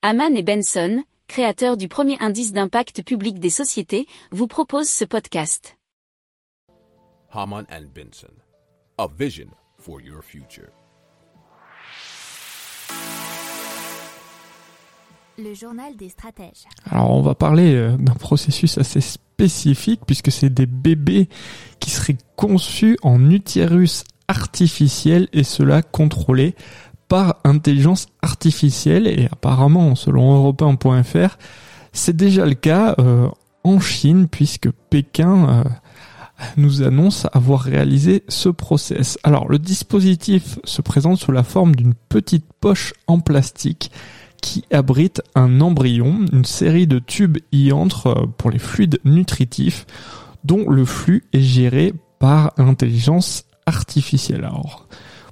Haman et Benson, créateurs du premier indice d'impact public des sociétés, vous proposent ce podcast. Haman and Benson, a vision for your future. Le journal des stratèges. Alors on va parler euh, d'un processus assez spécifique puisque c'est des bébés qui seraient conçus en utérus artificiel et cela contrôlé par intelligence artificielle et apparemment selon européen.fr c'est déjà le cas euh, en Chine puisque Pékin euh, nous annonce avoir réalisé ce process. Alors le dispositif se présente sous la forme d'une petite poche en plastique qui abrite un embryon, une série de tubes y entrent euh, pour les fluides nutritifs dont le flux est géré par intelligence artificielle.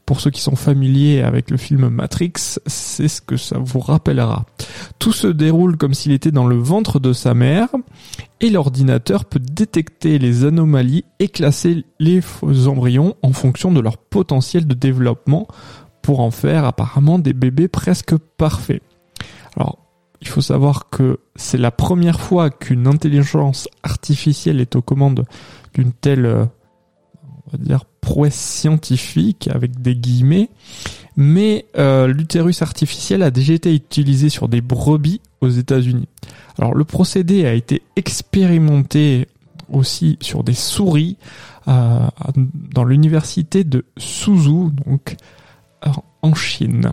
Pour ceux qui sont familiers avec le film Matrix, c'est ce que ça vous rappellera. Tout se déroule comme s'il était dans le ventre de sa mère et l'ordinateur peut détecter les anomalies et classer les embryons en fonction de leur potentiel de développement pour en faire apparemment des bébés presque parfaits. Alors, il faut savoir que c'est la première fois qu'une intelligence artificielle est aux commandes d'une telle, euh, on va dire, scientifique avec des guillemets. Mais euh, l'utérus artificiel a déjà été utilisé sur des brebis aux États-Unis. Alors le procédé a été expérimenté aussi sur des souris euh, dans l'université de Suzhou, donc en Chine.